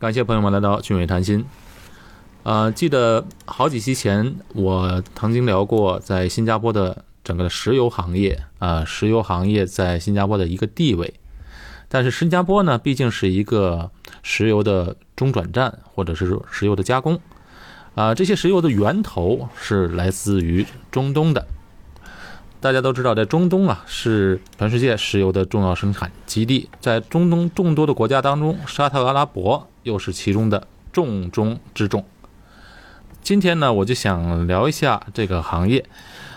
感谢朋友们来到俊伟谈心。呃，记得好几期前我曾经聊过在新加坡的整个的石油行业啊、石油行业在新加坡的一个地位。但是新加坡呢，毕竟是一个石油的中转站，或者是石油的加工啊、这些石油的源头是来自于中东的。大家都知道，在中东啊是全世界石油的重要生产基地，在中东众多的国家当中，沙特阿拉伯又是其中的重中之重。今天呢，我就想聊一下这个行业，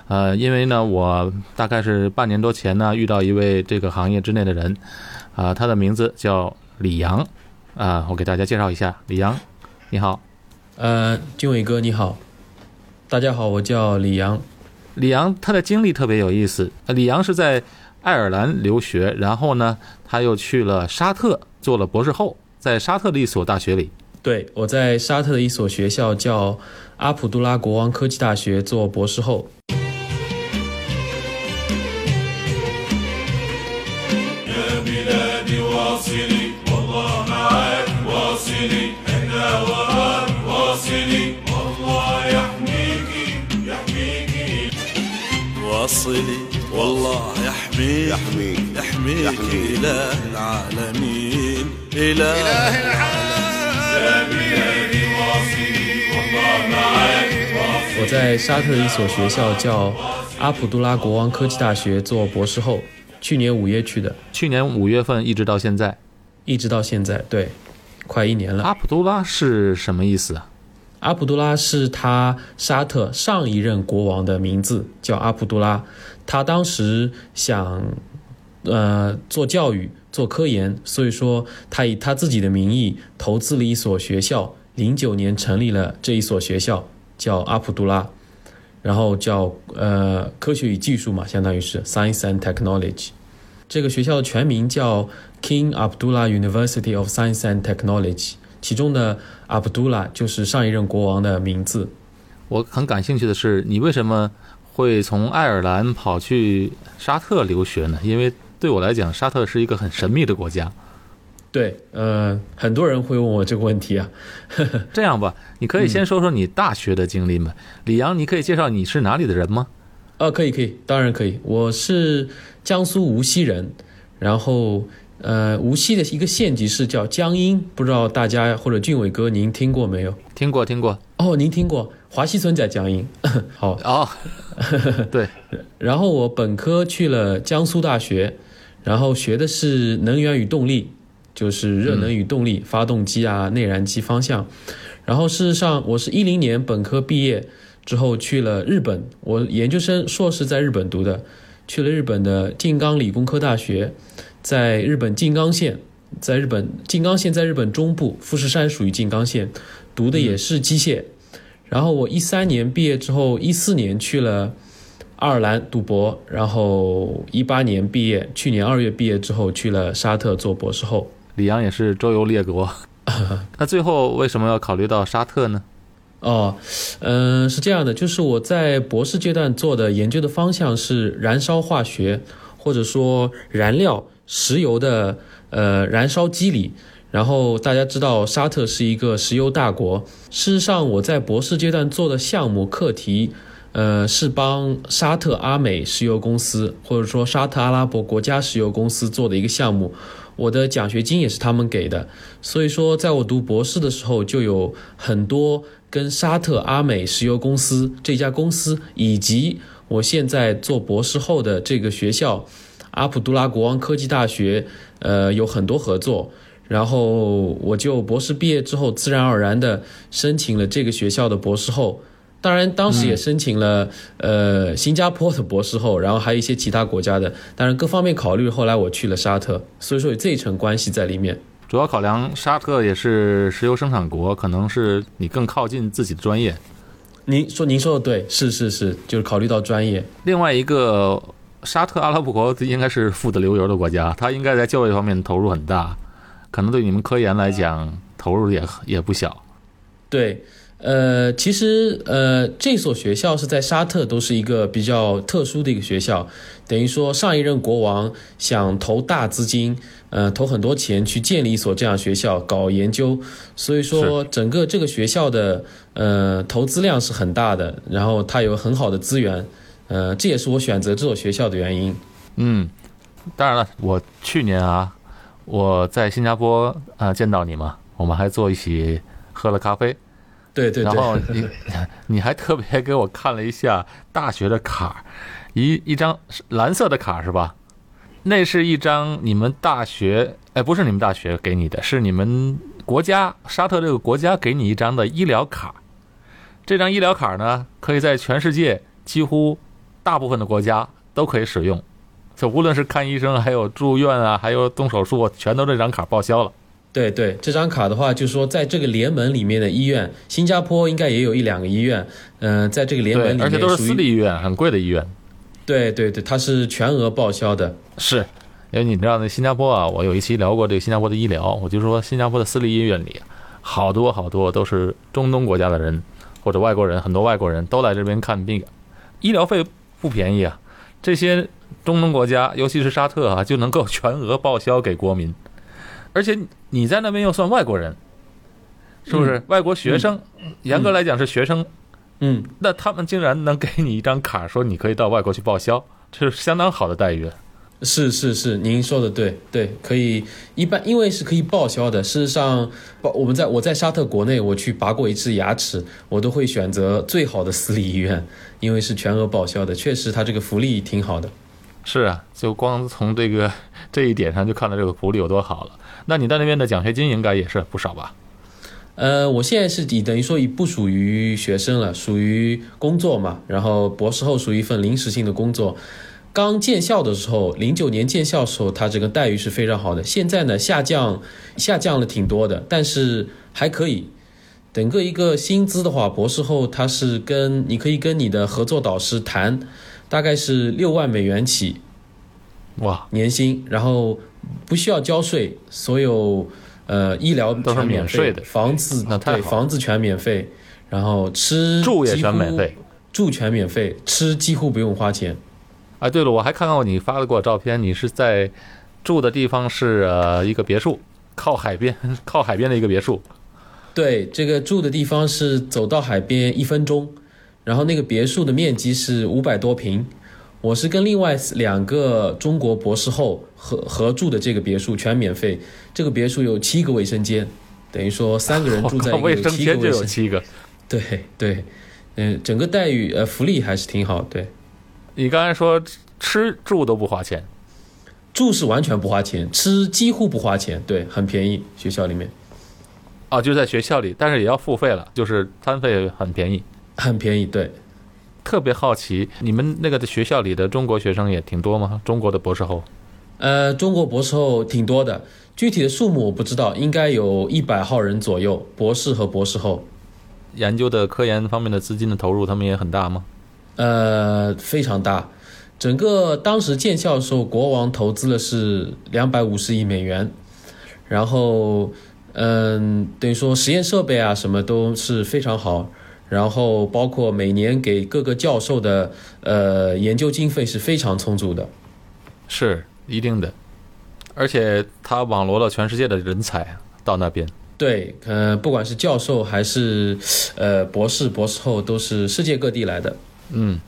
呃，因为呢，我大概是半年多前呢遇到一位这个行业之内的人，啊、他的名字叫李阳，啊、我给大家介绍一下，李阳，你好。呃，军伟哥你好，大家好，我叫李阳。李阳他的经历特别有意思。呃李阳是在爱尔兰留学，然后呢，他又去了沙特做了博士后，在沙特的一所大学里。对，我在沙特的一所学校叫阿卜杜拉国王科技大学做博士后。 يا بلادي واصلي والله معاك واصلي انا وراك واصلي والله يحميكي يحميكي واصلي والله يحميك يحميك يحميك إله العالمين إله العالمين يا بلادي واصلي والله معاك 我在沙特的一所学校叫阿卜杜拉国王科技大学做博士后，去年五月去的，去年五月份一直到现在。一直到现在，对，快一年了。阿卜杜拉是什么意思啊？阿卜杜拉是他沙特上一任国王的名字，叫阿卜杜拉。他当时想，呃，做教育、 做科研，所以说他以他自己的名义投资了一所学校，零九年成立了这一所学校，叫阿卜杜拉，然后叫呃科学与技术嘛，相当于是 Science and Technology。这个学校的全名叫 King Abdullah University of Science and Technology，其中的 Abdullah 就是上一任国王的名字。我很感兴趣的是，你为什么会从爱尔兰跑去沙特留学呢？因为对我来讲，沙特是一个很神秘的国家。对，呃，很多人会问我这个问题啊。这样吧，你可以先说说你大学的经历吗？李阳，你可以介绍你是哪里的人吗？呃，可以，可以，当然可以。我是江苏无锡人，然后呃，无锡的一个县级市叫江阴，不知道大家或者俊伟哥您听过没有？听过，听过。哦，您听过，华西村在江阴。好，哦，对，然后我本科去了江苏大学，然后学的是能源与动力，就是热能与动力、发动机啊、内燃机方向。然后事实上，我是一零年本科毕业之后去了日本，我研究生硕士在日本读的，去了日本的静冈理工科大学，在日本静冈县，在日本静冈县在日本中部，富士山属于静冈县，读的也是机械。然后我一三年毕业之后，一四年去了爱尔兰读博，然后一八年毕业，去年二月毕业之后去了沙特做博士后。李阳也是周游列国。那最后为什么要考虑到沙特呢？哦，嗯、是这样的，就是我在博士阶段做的研究的方向是燃烧化学，或者说燃料石油的呃燃烧机理。然后大家知道沙特是一个石油大国，事实上我在博士阶段做的项目课题，呃，是帮沙特阿美石油公司或者说沙特阿拉伯国家石油公司做的一个项目。我的奖学金也是他们给的，所以说在我读博士的时候，就有很多跟沙特阿美石油公司这家公司，以及我现在做博士后的这个学校阿卜杜拉国王科技大学，呃，有很多合作。然后我就博士毕业之后，自然而然的申请了这个学校的博士后。当然，当时也申请了、呃新加坡的博士后，然后还有一些其他国家的。当然，各方面考虑，后来我去了沙特，所以说有这一层关系在里面。主要考量沙特也是石油生产国，可能是你更靠近自己的专业。您说您说的对，是是是，就是考虑到专业。另外一个，沙特阿拉伯国应该是富得流油的国家，它应该在教育方面投入很大，可能对你们科研来讲投入也也不小。对，呃，其实呃，这所学校是在沙特，都是一个比较特殊的一个学校。等于说，上一任国王想投大资金，呃，投很多钱去建立一所这样学校搞研究，所以说整个这个学校的呃投资量是很大的，然后它有很好的资源，呃，这也是我选择这所学校的原因。嗯，当然了，我去年啊，我在新加坡啊、呃见到你嘛，我们还坐一起喝了咖啡，对对然后，你 你还特别给我看了一下大学的卡，一一张蓝色的卡是吧？那是一张你们大学，哎，不是你们大学给你的，是你们国家沙特这个国家给你一张的医疗卡。这张医疗卡呢，可以在全世界几乎大部分的国家都可以使用，就无论是看医生，还有住院啊，还有动手术，全都这张卡报销了。对对，这张卡的话，就是说在这个联盟里面的医院，新加坡应该也有一两个医院，嗯、在这个联盟里，面而且都是私立医院，很贵的医院。对对对，它是全额报销的。是，因为你知道那新加坡啊，我有一期聊过这个新加坡的医疗，我就说新加坡的私立医院里，好多好多都是中东国家的人或者外国人，很多外国人都来这边看病，医疗费不便宜啊。这些中东国家，尤其是沙特啊，就能够全额报销给国民，而且你在那边又算外国人，是不是？外国学生，严格来讲是学生，嗯，那他们竟然能给你一张卡，说你可以到外国去报销，这是相当好的待遇。是是是，您说的对对，可以一般因为是可以报销的。事实上，报我们在我在沙特国内，我去拔过一次牙齿，我都会选择最好的私立医院，因为是全额报销的。确实，它这个福利挺好的。是啊，就光从这个这一点上就看到这个福利有多好了。那你在那边的奖学金应该也是不少吧？呃，我现在是等于说已不属于学生了，属于工作嘛。然后博士后属于一份临时性的工作。刚建校的时候，零九年建校的时候，它这个待遇是非常好的。现在呢，下降下降了挺多的，但是还可以。整个一个薪资的话，博士后他是跟你可以跟你的合作导师谈，大概是六万美元起哇，年薪，然后不需要交税，所有呃医疗都是全免税的房子那太对房子全免费，然后吃住也全免费，住全免费，吃几乎不用花钱。哎，对了，我还看到你发的过照片，你是在住的地方是呃一个别墅，靠海边，靠海边的一个别墅。对，这个住的地方是走到海边一分钟，然后那个别墅的面积是五百多平。我是跟另外两个中国博士后合合住的这个别墅，全免费。这个别墅有七个卫生间，等于说三个人住在 一个卫生间就。有七个。对对，嗯、整个待遇呃福利还是挺好。对，你刚才说吃住都不花钱，住是完全不花钱，吃几乎不花钱，对，很便宜。学校里面啊，就在学校里，但是也要付费了，就是餐费很便宜。很便宜，对。特别好奇，你们那个的学校里的中国学生也挺多吗？中国的博士后？呃，中国博士后挺多的，具体的数目我不知道，应该有一百号人左右，博士和博士后。研究的科研方面的资金的投入，他们也很大吗？呃，非常大。整个当时建校的时候，国王投资了是两百五十亿美元，然后，嗯，等于说实验设备啊什么都是非常好，然后包括每年给各个教授的呃研究经费是非常充足的。是一定的，而且他网罗了全世界的人才到那边。对，呃，不管是教授还是呃博士、博士后，都是世界各地来的。嗯，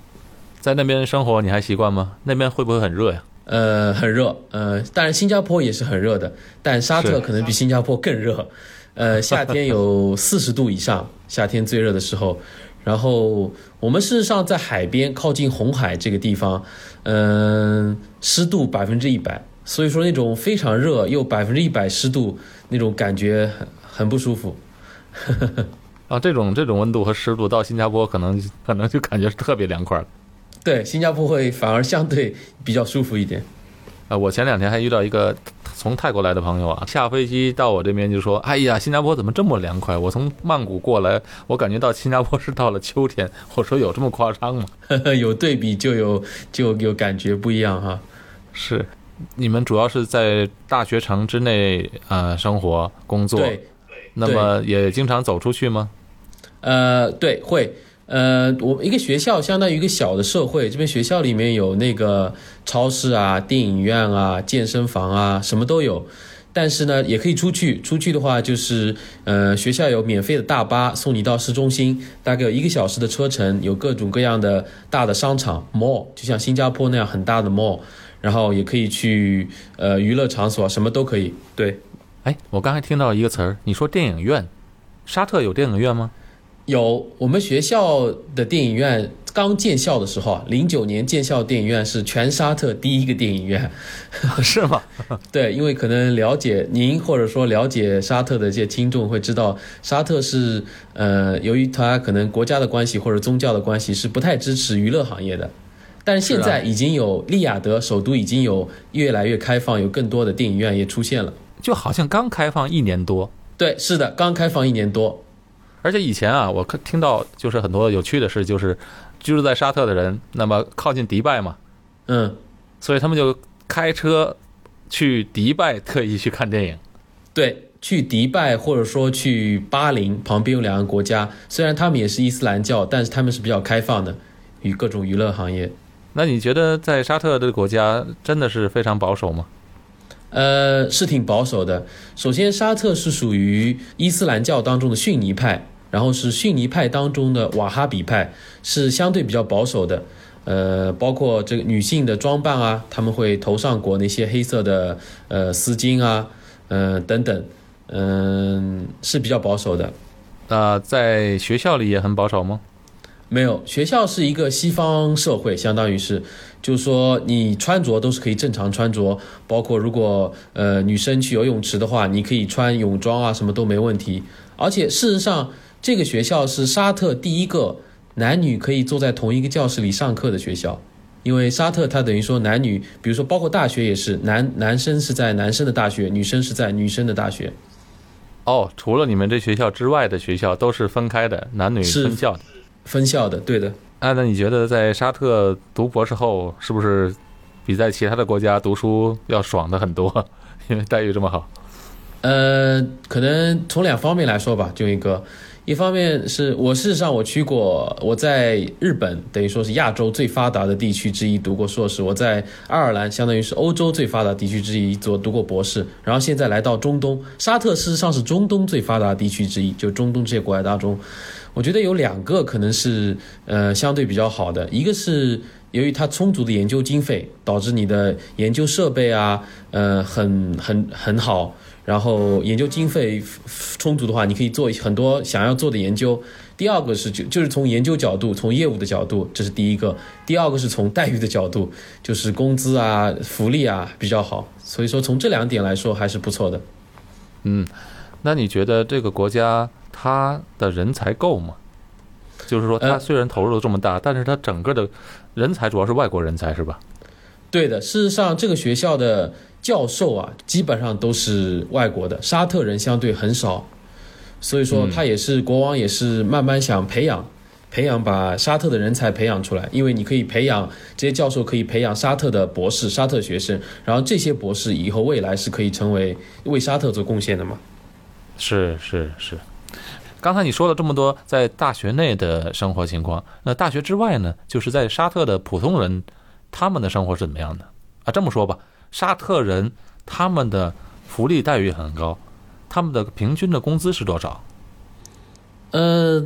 在那边生活你还习惯吗？那边会不会很热呀？呃，很热，呃，当然新加坡也是很热的，但沙特可能比新加坡更热，呃，夏天有 四十度以上，夏天最热的时候。然后我们事实上在海边，靠近红海这个地方，嗯、湿度百分之一百，所以说那种非常热又百分之一百湿度那种感觉很很不舒服。啊，这种这种温度和湿度到新加坡可能可能就感觉是特别凉快了。对，新加坡会反而相对比较舒服一点。啊，我前两天还遇到一个从泰国来的朋友啊，下飞机到我这边就说：“哎呀，新加坡怎么这么凉快？我从曼谷过来，我感觉到新加坡是到了秋天。”我说：“有这么夸张吗 有对比就有就有感觉不一样哈。？”是，你们主要是在大学城之内呃生活工作，对，那么也经常走出去吗？呃，对，会。呃，我一个学校相当于一个小的社会，这边学校里面有那个超市啊、电影院啊、健身房啊，什么都有。但是呢，也可以出去。出去的话，就是呃，学校有免费的大巴送你到市中心，大概有一个小时的车程，有各种各样的大的商场 mall，就像新加坡那样很大的 mall。然后也可以去呃娱乐场所，什么都可以。对，哎，我刚才听到一个词儿，你说电影院，沙特有电影院吗？有我们学校的电影院刚建校的时候啊，零九年建校电影院是全沙特第一个电影院。是吗？对，因为可能了解您或者说了解沙特的这些听众会知道，沙特是呃，由于它可能国家的关系或者宗教的关系，是不太支持娱乐行业的。但是现在已经有利雅得首都已经有越来越开放，有更多的电影院也出现了。就好像刚开放一年多，对，是的，刚开放一年多。而且以前啊，我看听到就是很多有趣的事，就是居住在沙特的人，那么靠近迪拜嘛，嗯，所以他们就开车去迪拜，特意去看电影。对，去迪拜或者说去巴林，旁边有两个国家，虽然他们也是伊斯兰教，但是他们是比较开放的，与各种娱乐行业。那你觉得在沙特这个国家真的是非常保守吗？呃，是挺保守的。首先，沙特是属于伊斯兰教当中的逊尼派，然后是逊尼派当中的瓦哈比派，是相对比较保守的。呃，包括这个女性的装扮啊，他们会头上裹那些黑色的呃丝巾啊，呃等等，嗯、是比较保守的。那在学校里也很保守吗？没有，学校是一个西方社会，相当于是，就是说你穿着都是可以正常穿着，包括如果呃女生去游泳池的话，你可以穿泳装啊，什么都没问题。而且事实上，这个学校是沙特第一个男女可以坐在同一个教室里上课的学校，因为沙特它等于说男女，比如说包括大学也是，男男生是在男生的大学，女生是在女生的大学。哦，除了你们这学校之外的学校都是分开的，男女是分校的。分校的，对的。啊，那你觉得在沙特读博士后是不是比在其他的国家读书要爽的很多？因为待遇这么好。呃，可能从两方面来说吧，就一个，一方面是我事实上我去过，我在日本等于说是亚洲最发达的地区之一读过硕士，我在爱尔兰相当于是欧洲最发达地区之一做读过博士，然后现在来到中东，沙特事实上是中东最发达地区之一，就中东这些国家当中，我觉得有两个可能是呃相对比较好的，一个是由于它充足的研究经费，导致你的研究设备啊，呃很很很好。然后研究经费充足的话，你可以做很多想要做的研究。第二个是就就是从研究角度，从业务的角度，这是第一个。第二个是从待遇的角度，就是工资啊、福利啊比较好。所以说从这两点来说还是不错的。嗯，那你觉得这个国家它的人才够吗？就是说，它呃虽然投入这么大，但是它整个的人才主要是外国人才是吧？对的，事实上这个学校的教授啊，基本上都是外国的，沙特人相对很少，所以说他也是国王也是慢慢想培养。培养把沙特的人才培养出来，因为你可以培养这些教授，可以培养沙特的博士、沙特学生，然后这些博士以后未来是可以成为为沙特做贡献的嘛。是是是。刚才你说了这么多在大学内的生活情况，那大学之外呢？就是在沙特的普通人，他们的生活是怎么样的啊？这么说吧，沙特人他们的福利待遇很高，他们的平均的工资是多少？呃，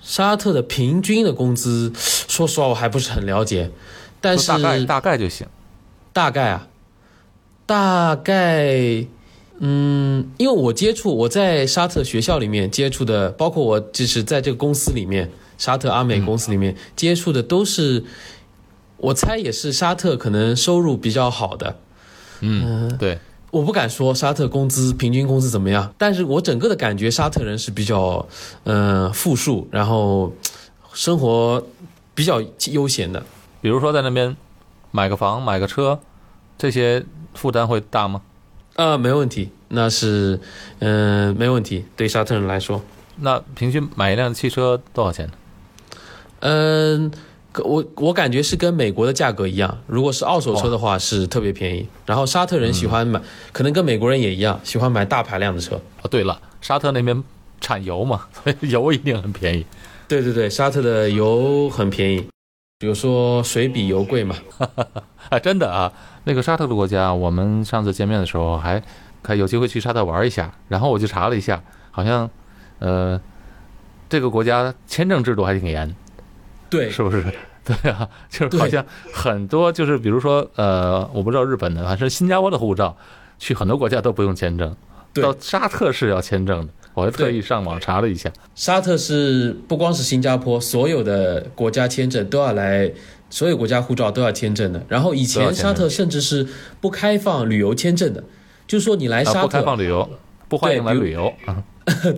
沙特的平均的工资，说实话我还不是很了解，但是大概大概就行。大概啊，大概，嗯，因为我接触我在沙特学校里面接触的，包括我就是在这个公司里面，沙特阿美公司里面、接触的都是，我猜也是沙特可能收入比较好的。嗯，对，我不敢说沙特工资平均工资怎么样，但是我整个的感觉沙特人是比较，呃，富庶，然后生活比较悠闲的。比如说在那边买个房、买个车，这些负担会大吗？呃，没问题，那是，嗯、没问题。对沙特人来说，那平均买一辆汽车多少钱呢？嗯、可我我感觉是跟美国的价格一样。如果是二手车的话，是特别便宜。然后沙特人喜欢买，可能跟美国人也一样，喜欢买大排量的车。哦，对了，沙特那边产油嘛，所以油一定很便宜。对对对，沙特的油很便宜，比如说水比油贵嘛。啊，真的啊，那个沙特的国家，我们上次见面的时候还还有机会去沙特玩一下，然后我就查了一下，好像呃这个国家签证制度还挺严，对，是不是？对啊，就是对好像很多就是比如说呃，我不知道日本的，还是新加坡的护照，去很多国家都不用签证，对到沙特是要签证的。我还特意上网查了一下，沙特是不光是新加坡，所有的国家签证都要来，所有国家护照都要签证的。然后以前沙特甚至是不开放旅游签证的，就是说你来啊，沙不开，放旅游，不欢迎来旅游啊。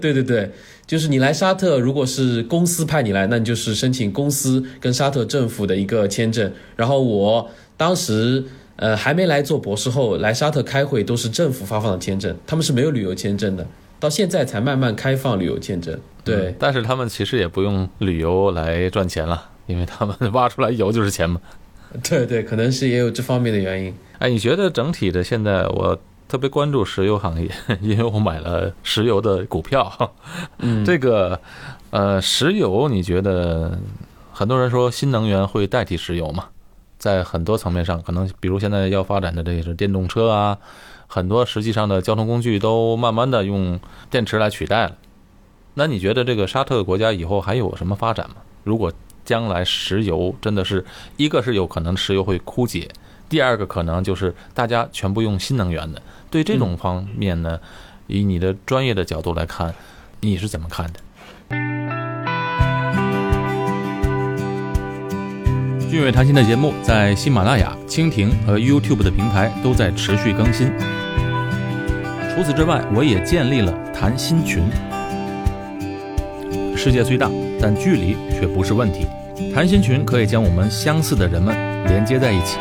对 对对，就是你来沙特，如果是公司派你来，那你就是申请公司跟沙特政府的一个签证。然后我当时呃还没来做博士后，来沙特开会都是政府发放的签证，他们是没有旅游签证的，到现在才慢慢开放旅游签证。对嗯，但是他们其实也不用旅游来赚钱了，因为他们挖出来油就是钱嘛。对对，可能是也有这方面的原因。哎，你觉得整体的现在我特别关注石油行业，因为我买了石油的股票。嗯，这个呃，石油你觉得很多人说新能源会代替石油嘛？在很多层面上，可能比如现在要发展的这个是电动车啊，很多实际上的交通工具都慢慢的用电池来取代了。那你觉得这个沙特国家以后还有什么发展吗？如果将来石油真的是一个是有可能石油会枯竭，第二个可能就是大家全部用新能源的。对这种方面呢，以你的专业的角度来看，你是怎么看的？俊伟谈心的节目在喜马拉雅、蜻蜓和 YouTube 的平台都在持续更新。除此之外，我也建立了谈心群。世界虽大，但距离却不是问题。谈心群可以将我们相似的人们连接在一起。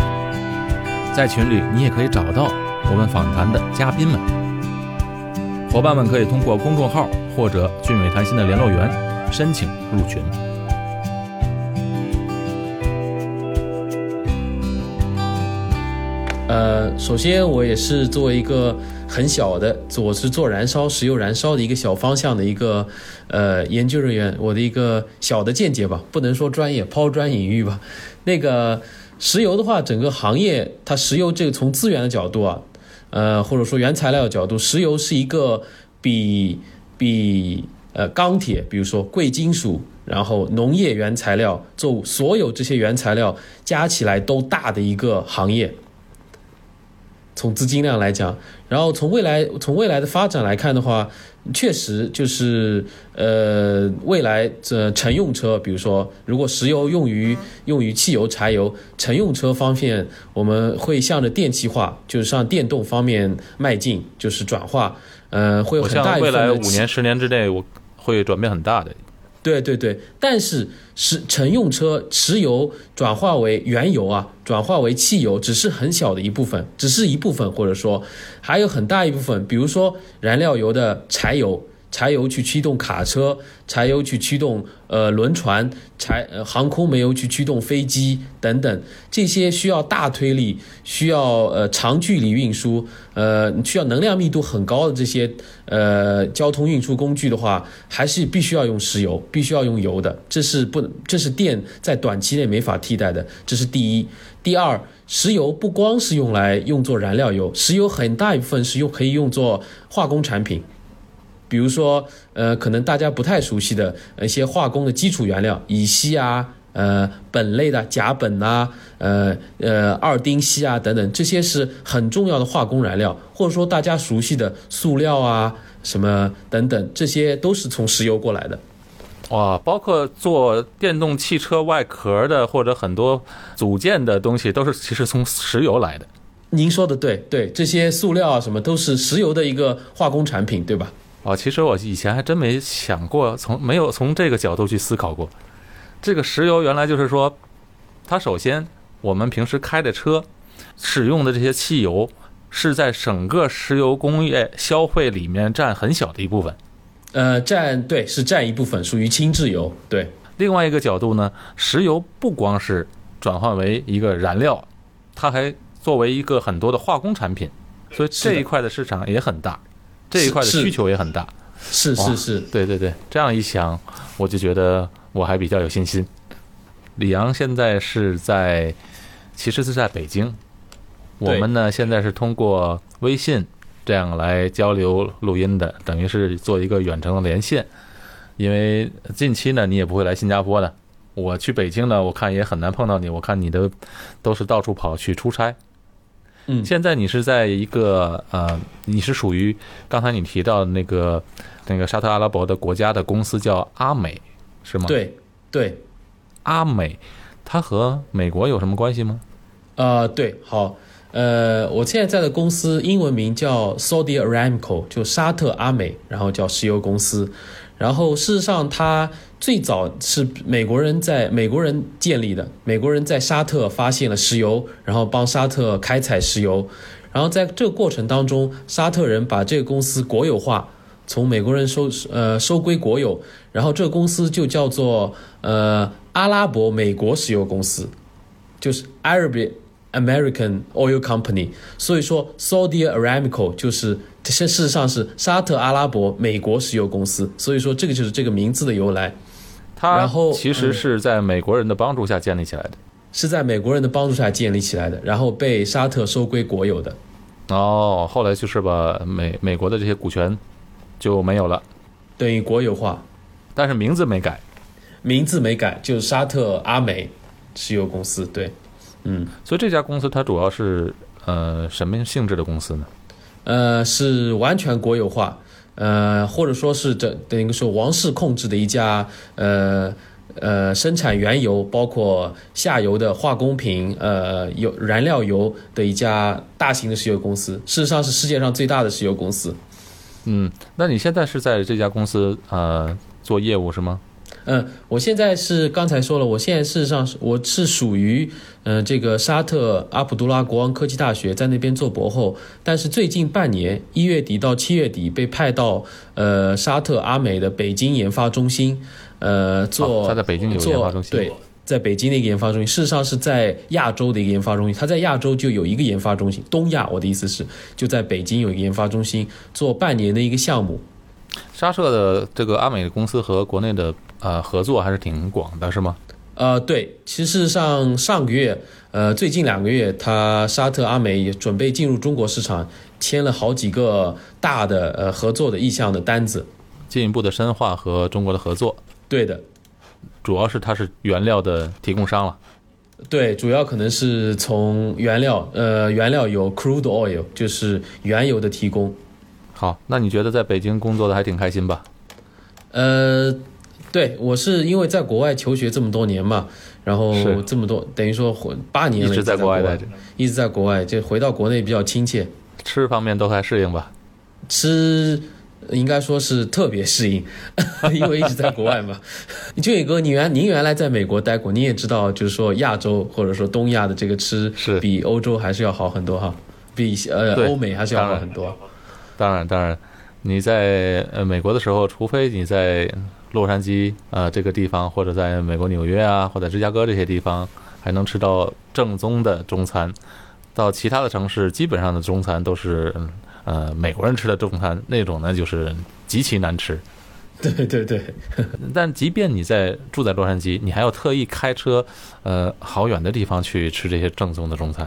在群里，你也可以找到我们访谈的嘉宾们。伙伴们可以通过公众号或者俊伟谈心的联络员申请入群。呃，首先我也是作为一个很小的，我是做燃烧石油燃烧的一个小方向的一个呃研究人员，我的一个小的见解吧，不能说专业，抛砖引玉吧。那个石油的话，整个行业它石油这个从资源的角度啊，呃或者说原材料角度，石油是一个比比呃钢铁，比如说贵金属，然后农业原材料，做所有这些原材料加起来都大的一个行业。从资金量来讲，然后从未来从未来的发展来看的话，确实就是呃未来这乘用车，比如说如果石油用于用于汽油、柴油，乘用车方面我们会向着电气化，就是向电动方面迈进，就是转化，呃会很大未来五年、十年之内，我会转变很大的。对对对，但是是乘用车石油转化为原油啊，转化为汽油，只是很小的一部分，只是一部分，或者说还有很大一部分，比如说燃料油的柴油，柴油去驱动卡车，柴油去驱动呃轮船，柴呃航空煤油去驱动飞机等等，这些需要大推力，需要呃长距离运输，呃需要能量密度很高的这些呃交通运输工具的话，还是必须要用石油，必须要用油的，这是不能，这是电在短期内没法替代的，这是第一。第二，石油不光是用来用作燃料油，石油很大一部分是用可以用作化工产品。比如说，呃，可能大家不太熟悉的呃一些化工的基础原料，乙烯啊，呃，苯类的甲苯啊，呃呃，二丁烯啊等等，这些是很重要的化工燃料，或者说大家熟悉的塑料啊，什么等等，这些都是从石油过来的。哇，包括做电动汽车外壳的或者很多组件的东西，都是其实从石油来的。您说的对，对，这些塑料啊什么都是石油的一个化工产品，对吧？哦，其实我以前还真没想过，从没有从这个角度去思考过。这个石油原来就是说，它首先我们平时开的车使用的这些汽油，是在整个石油工业消费里面占很小的一部分。呃，占对是占一部分，属于轻质油，对。另外一个角度呢，石油不光是转换为一个燃料，它还作为一个很多的化工产品，所以这一块的市场也很大，这一块的需求也很大。是是是，对对对，这样一想，我就觉得我还比较有信心。李阳现在是在，其实是在北京，我们呢现在是通过微信这样来交流录音的，等于是做一个远程的连线。因为近期呢，你也不会来新加坡的。我去北京呢，我看也很难碰到你。我看你的都是到处跑去出差。嗯，现在你是在一个呃，你是属于刚才你提到的那个那个沙特阿拉伯的国家的公司叫阿美，是吗？，对对，阿美，它和美国有什么关系吗？呃，对，好，呃，我现在在的公司英文名叫 Saudi Aramco，就沙特阿美，然后叫石油公司。然后事实上，它最早是美国人在美国人建立的，美国人在沙特发现了石油，然后帮沙特开采石油。然后在这个过程当中，沙特人把这个公司国有化，从美国人收呃收归国有，然后这个公司就叫做呃阿拉伯美国石油公司。就是 Arab American Oil Company，所以说 Saudi Aramco 就是这事实上是沙特阿拉伯美国石油公司，所以说这个就是这个名字的由来，它然后其实是在美国人的帮助下建立起来的。是在美国人的帮助下建立起来的，然后被沙特收归国有的。哦，后来就是把美美国的这些股权就没有了，等于国有化，但是名字没改。名字没改，就是沙特阿美石油公司。对，嗯，所以这家公司它主要是呃什么性质的公司呢？呃，是完全国有化，呃，或者说是这等于说王室控制的一家呃呃生产原油，包括下游的化工品、呃油燃料油的一家大型的石油公司，事实上是世界上最大的石油公司。嗯，那你现在是在这家公司呃做业务是吗？嗯，我现在是刚才说了，我现在事实上是我是属于呃这个沙特阿卜杜拉国王科技大学，在那边做博后，但是最近半年一月底到七月底被派到呃沙特阿美的北京研发中心，呃做、哦他在北京有做研发中心对。在北京的一个研发中心，事实上是在亚洲的一个研发中心。它在亚洲就有一个研发中心，东亚我的意思是就在北京有一个研发中心，做半年的一个项目。沙特的这个阿美的公司和国内的呃合作还是挺广的，是吗？呃，对，其实上上个月，呃，最近两个月，他沙特阿美也准备进入中国市场，签了好几个大的呃合作的意向的单子。进一步的深化和中国的合作，对的，主要是它是原料的提供商了。对，主要可能是从原料，呃，原料有 crude oil，就是原油的提供。好，那你觉得在北京工作的还挺开心吧？呃，对我是因为在国外求学这么多年嘛，然后这么多等于说回八年了，一直在国外待着，一直在国外，就回到国内比较亲切。吃方面都还适应吧？吃应该说是特别适应，因为一直在国外嘛。俊宇哥，你原您原来在美国待过，你也知道，就是说亚洲或者说东亚的这个吃是比欧洲还是要好很多哈，比呃欧美还是要好很多。当然，当然，你在呃美国的时候，除非你在洛杉矶呃这个地方，或者在美国纽约啊，或者芝加哥这些地方，还能吃到正宗的中餐。到其他的城市，基本上的中餐都是嗯呃美国人吃的中餐，那种呢就是极其难吃。对对对，但即便你在住在洛杉矶，你还要特意开车呃好远的地方去吃这些正宗的中餐。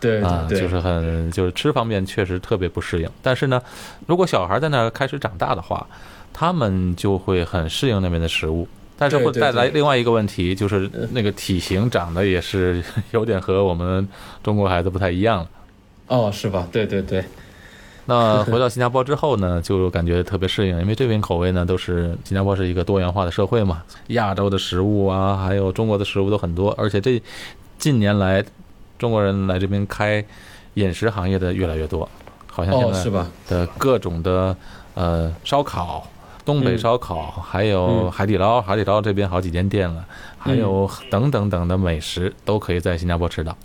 对啊，就是很就是吃方面确实特别不适应。但是呢，如果小孩在那儿开始长大的话，他们就会很适应那边的食物。但是会带来另外一个问题，就是那个体型长得也是有点和我们中国孩子不太一样了。哦，是吧？对对对，那回到新加坡之后呢，就感觉特别适应，因为这边口味呢都是新加坡是一个多元化的社会嘛，亚洲的食物啊，还有中国的食物都很多，而且这近年来中国人来这边开饮食行业的越来越多，好像现哦，在是吧？的各种的呃烧烤，东北嗯烧烤，还有嗯海底捞，海底捞这边好几间店了，还有等等等的美食都可以在新加坡吃到，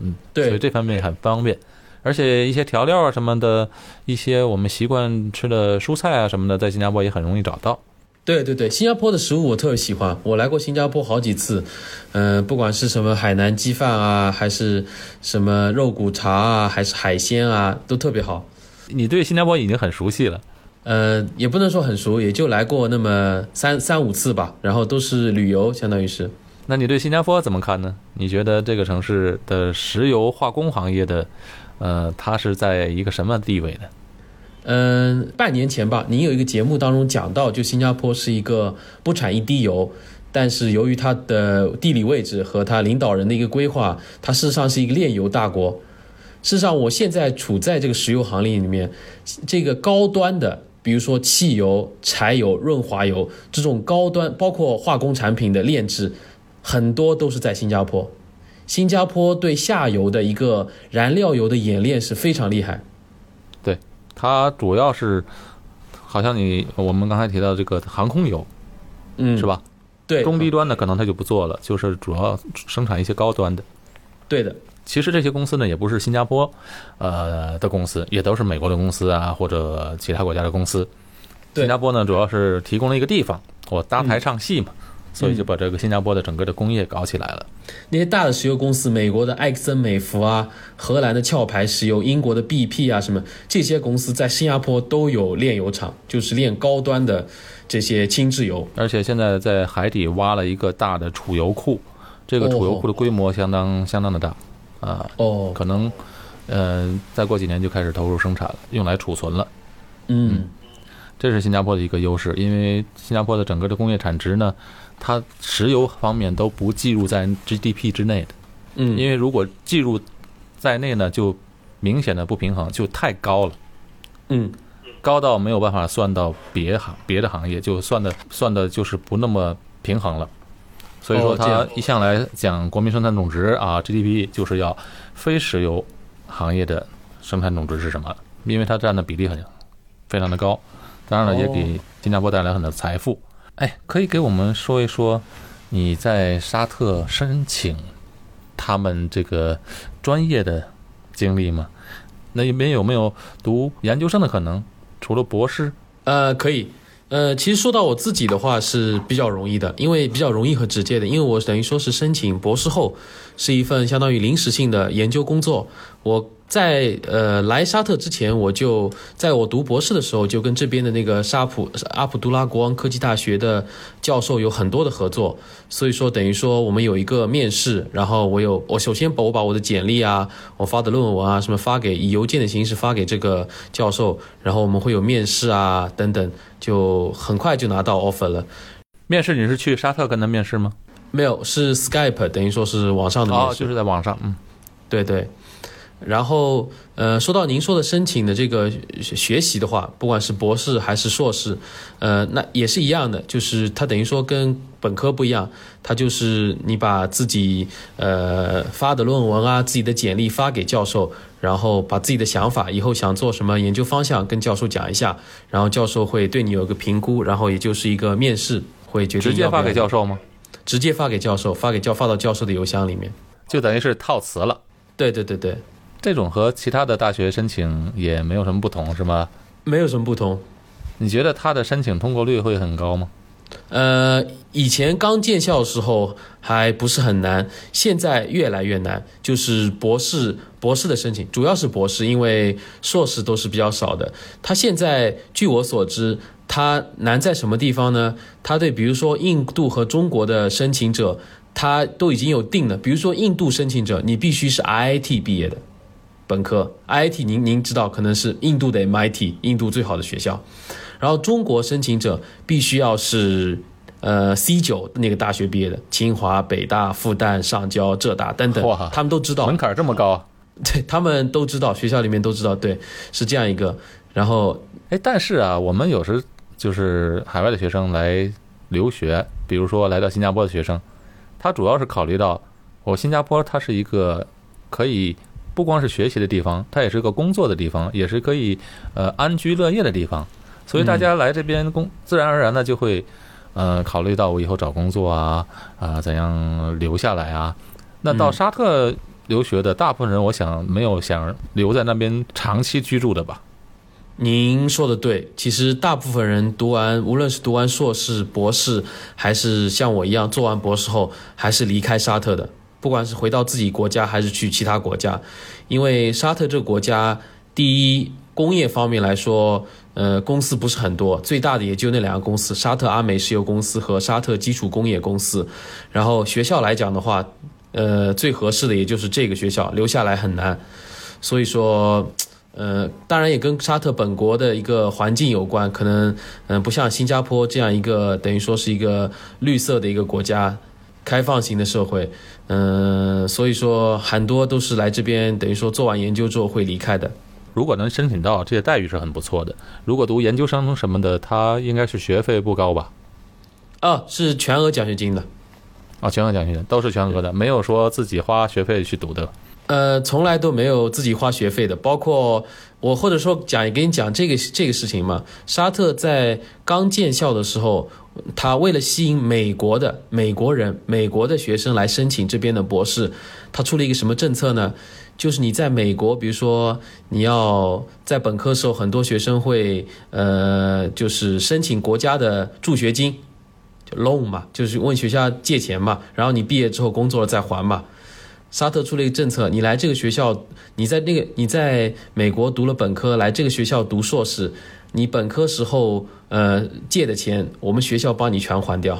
嗯，对所以这方面很方便。而且一些调料啊什么的，一些我们习惯吃的蔬菜啊什么的，在新加坡也很容易找到。对对对，新加坡的食物我特别喜欢，我来过新加坡好几次，嗯、不管是什么海南鸡饭啊，还是什么肉骨茶啊，还是海鲜啊，都特别好。你对新加坡已经很熟悉了，呃，也不能说很熟，也就来过那么三三五次吧，然后都是旅游，相当于是。那你对新加坡怎么看呢？你觉得这个城市的石油化工行业的，呃，它是在一个什么地位呢？嗯，半年前吧，您有一个节目当中讲到，就新加坡是一个不产一滴油，但是由于它的地理位置和它领导人的一个规划，它事实上是一个炼油大国。事实上，我现在处在这个石油行业里面，这个高端的，比如说汽油、柴油、润滑油这种高端，包括化工产品的炼制，很多都是在新加坡。新加坡对下游的一个燃料油的冶炼是非常厉害。对，它主要是，好像你我们刚才提到这个航空油嗯，是？吧？对，中低端的可能它就不做了，就是主要生产一些高端的。对的，其实这些公司呢，也不是新加坡，呃的公司，也都是美国的公司啊，或者其他国家的公司。新加坡呢，主要是提供了一个地方，我搭台唱戏嘛，所以就把这个新加坡的整个的工业搞起来了。那些大的石油公司，美国的埃克森美孚啊，荷兰的壳牌石油，英国的 BP 啊，什么这些公司在新加坡都有炼油厂，就是炼高端的这些轻质油。而且现在在海底挖了一个大的储油库，这个储油库的规模相当相当的大，啊、哦，可能，呃，再过几年就开始投入生产了，用来储存了。嗯，这是新加坡的一个优势，因为新加坡的整个的工业产值呢，它石油方面都不计入在 GDP 之内的，嗯，因为如果计入在内呢，就明显的不平衡，就太高了，嗯，高到没有办法算到别行别的行业，就算的算的就是不那么平衡了。所以说，它哦这样一向来讲国民生产总值啊，GDP 就是要非石油行业的生产总值是什么？因为它占的比例很非常的高，当然了，也哦给新加坡带来很多财富。哎，可以给我们说一说你在沙特申请他们这个专业的经历吗？那里面有没有读研究生的可能？除了博士？呃，可以。呃，其实说到我自己的话是比较容易的，因为比较容易和直接的，因为我等于说是申请博士后，是一份相当于临时性的研究工作。我在呃来沙特之前，我就在我读博士的时候，就跟这边的那个沙普阿卜杜拉国王科技大学的教授有很多的合作，所以说等于说我们有一个面试，然后我有我首先把我把我的简历啊，我发的论文啊什么发给以邮件的形式发给这个教授，然后我们会有面试啊等等，就很快就拿到 offer 了。面试你是去沙特跟他面试吗？没有，是 Skype，等于说是网上的面哦，试。就是在网上，嗯，对对。然后，呃，说到您说的申请的这个学学习的话，不管是博士还是硕士，呃，那也是一样的，就是它等于说跟本科不一样，它就是你把自己呃发的论文啊、自己的简历发给教授，然后把自己的想法，以后想做什么研究方向跟教授讲一下，然后教授会对你有个评估，然后也就是一个面试，会决定直接发给教授吗？直接发给教授，发给教发到教授的邮箱里面。就等于是套词了。对对对对，这种和其他的大学申请也没有什么不同，是吗？没有什么不同。你觉得他的申请通过率会很高吗？呃，以前刚建校的时候还不是很难，现在越来越难。就是博士博士的申请，主要是博士，因为硕士都是比较少的。他现在据我所知，他难在什么地方呢？他对比如说印度和中国的申请者，他都已经有定了。比如说印度申请者，你必须是 IIT 毕业的本科，IIT 您您知道，可能是印度的 MIT，印度最好的学校。然后中国申请者必须要是呃 C 九那个大学毕业的，清华、北大、复旦、上交、浙大等等哇，他们都知道门，槛这么高啊？对他们都知道，学校里面都知道，对，是这样一个。然后哎，但是啊，我们有时就是海外的学生来留学，比如说来到新加坡的学生，他主要是考虑到我新加坡它是一个可以不光是学习的地方，它也是个工作的地方，也是可以呃安居乐业的地方，所以大家来这边工，自然而然的就会呃考虑到我以后找工作啊啊、怎样留下来啊。那到沙特留学的大部分人，我想没有想留在那边长期居住的吧。您说的对，其实大部分人读完，无论是读完硕士、博士，还是像我一样做完博士后，还是离开沙特的。不管是回到自己国家，还是去其他国家，因为沙特这个国家，第一工业方面来说，呃，公司不是很多，最大的也就那两个公司：沙特阿美石油公司和沙特基础工业公司。然后学校来讲的话，呃，最合适的也就是这个学校，留下来很难。所以说，呃，当然也跟沙特本国的一个环境有关，可能嗯、不像新加坡这样一个等于说是一个绿色的一个国家，开放型的社会，嗯、所以说很多都是来这边等于说做完研究之后会离开的。如果能申请到，这些待遇是很不错的。如果读研究生什么的，他应该是学费不高吧？啊，是全额奖学金的。啊，全额奖学金都是全额的，没有说自己花学费去读的。呃，从来都没有自己花学费的，包括我或者说讲给你讲这个这个事情嘛。沙特在刚建校的时候，他为了吸引美国的美国人、美国的学生来申请这边的博士，他出了一个什么政策呢？就是你在美国，比如说你要在本科时候，很多学生会呃，就是申请国家的助学金，就 loan 嘛，就是问学校借钱嘛，然后你毕业之后工作了再还嘛。沙特出了一个政策，你来这个学校，你在那个你在美国读了本科，来这个学校读硕士，你本科时候呃借的钱，我们学校帮你全还掉。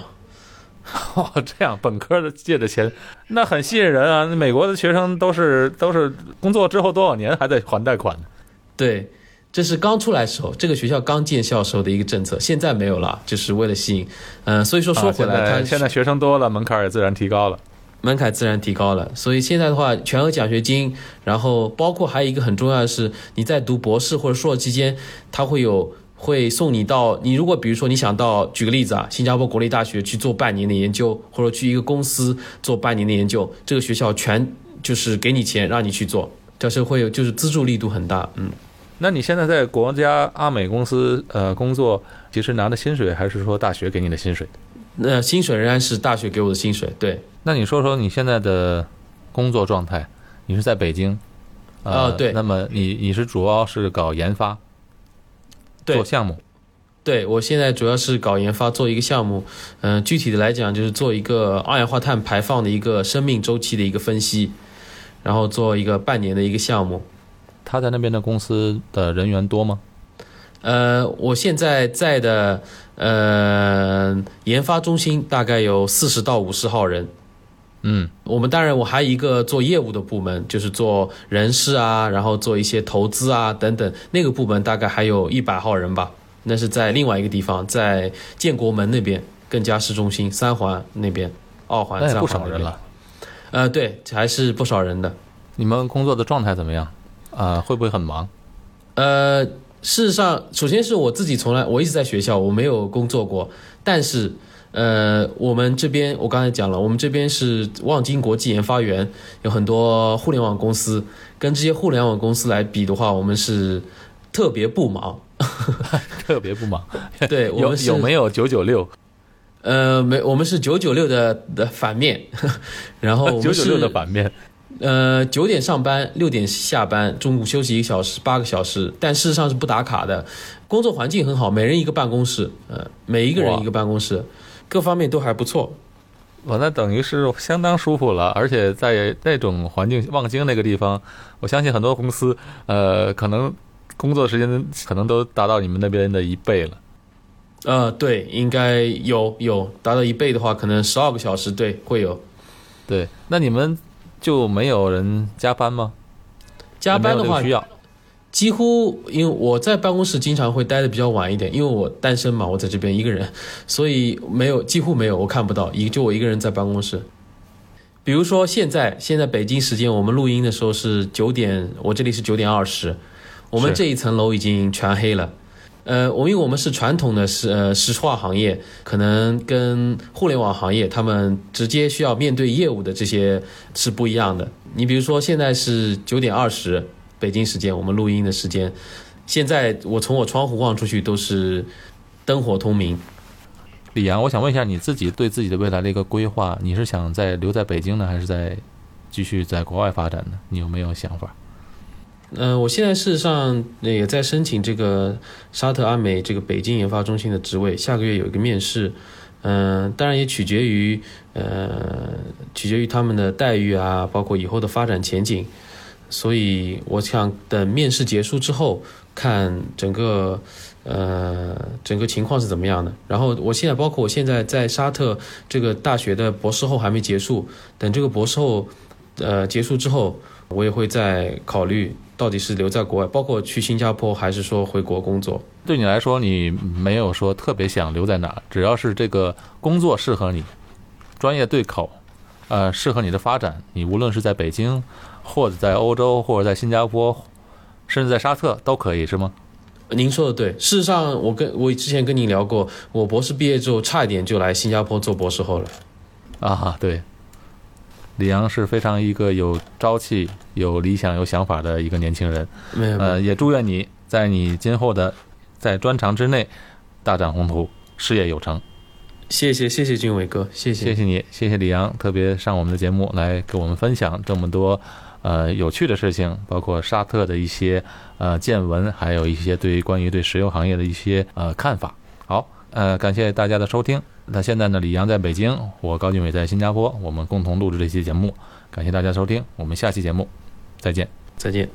哦，这样本科的借的钱，那很吸引人啊！美国的学生都是都是工作之后多少年还在还贷款？对，这是刚出来时候，这个学校刚建校时候的一个政策，现在没有了，就是为了吸引。嗯、所以说说回来，他现在学生多了，门槛也自然提高了。门槛自然提高了，所以现在的话，全额奖学金，然后包括还有一个很重要的是，你在读博士或者硕士期间，他会有会送你到你如果比如说你想到，举个例子啊，新加坡国立大学去做半年的研究，或者去一个公司做半年的研究，这个学校全就是给你钱让你去做，但是会有就是资助力度很大，嗯。那你现在在国家阿美公司呃工作，其实拿的薪水还是说大学给你的薪水？那薪水仍然是大学给我的薪水，对，那你说说你现在的工作状态？你是在北京？呃啊对那么你你是主要是搞研发，对做项目。对我现在主要是搞研发，做一个项目。嗯、具体的来讲就是做一个二氧化碳排放的一个生命周期的一个分析，然后做一个半年的一个项目。他在那边的公司的人员多吗？呃，我现在在的呃研发中心大概有四十到五十号人。嗯，我们当然，我还有一个做业务的部门，就是做人事啊，然后做一些投资啊等等。那个部门大概还有一百号人吧，那是在另外一个地方，在建国门那边，更加市中心三环那边，二环、那不。少人了。呃，对，还是不少人的。你们工作的状态怎么样？啊、会不会很忙？呃，事实上，首先是我自己从来我一直在学校，我没有工作过。但是，呃，我们这边我刚才讲了，我们这边是望京国际研发园，有很多互联网公司，跟这些互联网公司来比的话，我们是特别不忙。特别不忙。对，我们是有没有九九六？呃，没，我们是九九六的的反面，然后我们九九六的是反面。呃，九点上班，六点下班，中午休息一个小时，八个小时，但事实上是不打卡的。工作环境很好，每人一个办公室，呃，每一个人一个办公室，各方面都还不错。我那等于是相当舒服了，而且在那种环境，望京那个地方，我相信很多公司，呃，可能工作时间可能都达到你们那边的一倍了。呃，对，应该有有达到一倍的话，可能十二个小时，对，会有。对，那你们就没有人加班吗？加班的话需，要。几乎因为我在办公室经常会待的比较晚一点，因为我单身嘛，我在这边一个人，所以没有几乎没有，我看不到，一就我一个人在办公室。比如说现在，现在北京时间我们录音的时候是九点，我这里是九点二十，我们这一层楼已经全黑了。呃，我因为我们是传统的是呃石化行业，可能跟互联网行业他们直接需要面对业务的这些是不一样的。你比如说现在是九点二十，北京时间我们录音的时间，现在我从我窗户望出去都是灯火通明。李阳，我想问一下你自己对自己的未来的一个规划，你是想在留在北京呢，还是在继续在国外发展呢？你有没有想法？嗯、我现在事实上也在申请这个沙特阿美这个北京研发中心的职位，下个月有一个面试。嗯、当然也取决于呃，取决于他们的待遇啊，包括以后的发展前景。所以我想等面试结束之后，看整个呃，整个情况是怎么样的？然后我现在包括我现在在沙特这个大学的博士后还没结束，等这个博士后呃结束之后，我也会再考虑到底是留在国外，包括去新加坡，还是说回国工作。对你来说，你没有说特别想留在哪，只要是这个工作适合你，专业对口，呃，适合你的发展，你无论是在北京，或者在欧洲，或者在新加坡，甚至在沙特都可以，是吗？您说的对，事实上，我跟我之前跟您聊过，我博士毕业之后，差一点就来新加坡做博士后了。啊，对，李阳是非常一个有朝气、有理想、有想法的一个年轻人。没有，呃，也祝愿你在你今后的在专长之内大展宏图，事业有成。谢谢谢谢俊伟哥，谢谢谢谢你，谢谢李阳，特别上我们的节目来给我们分享这么多呃有趣的事情，包括沙特的一些呃见闻，还有一些对于关于对石油行业的一些呃看法。好，呃，感谢大家的收听。那现在呢，李阳在北京，我高俊伟在新加坡，我们共同录制这期节目。感谢大家收听，我们下期节目再见。再见。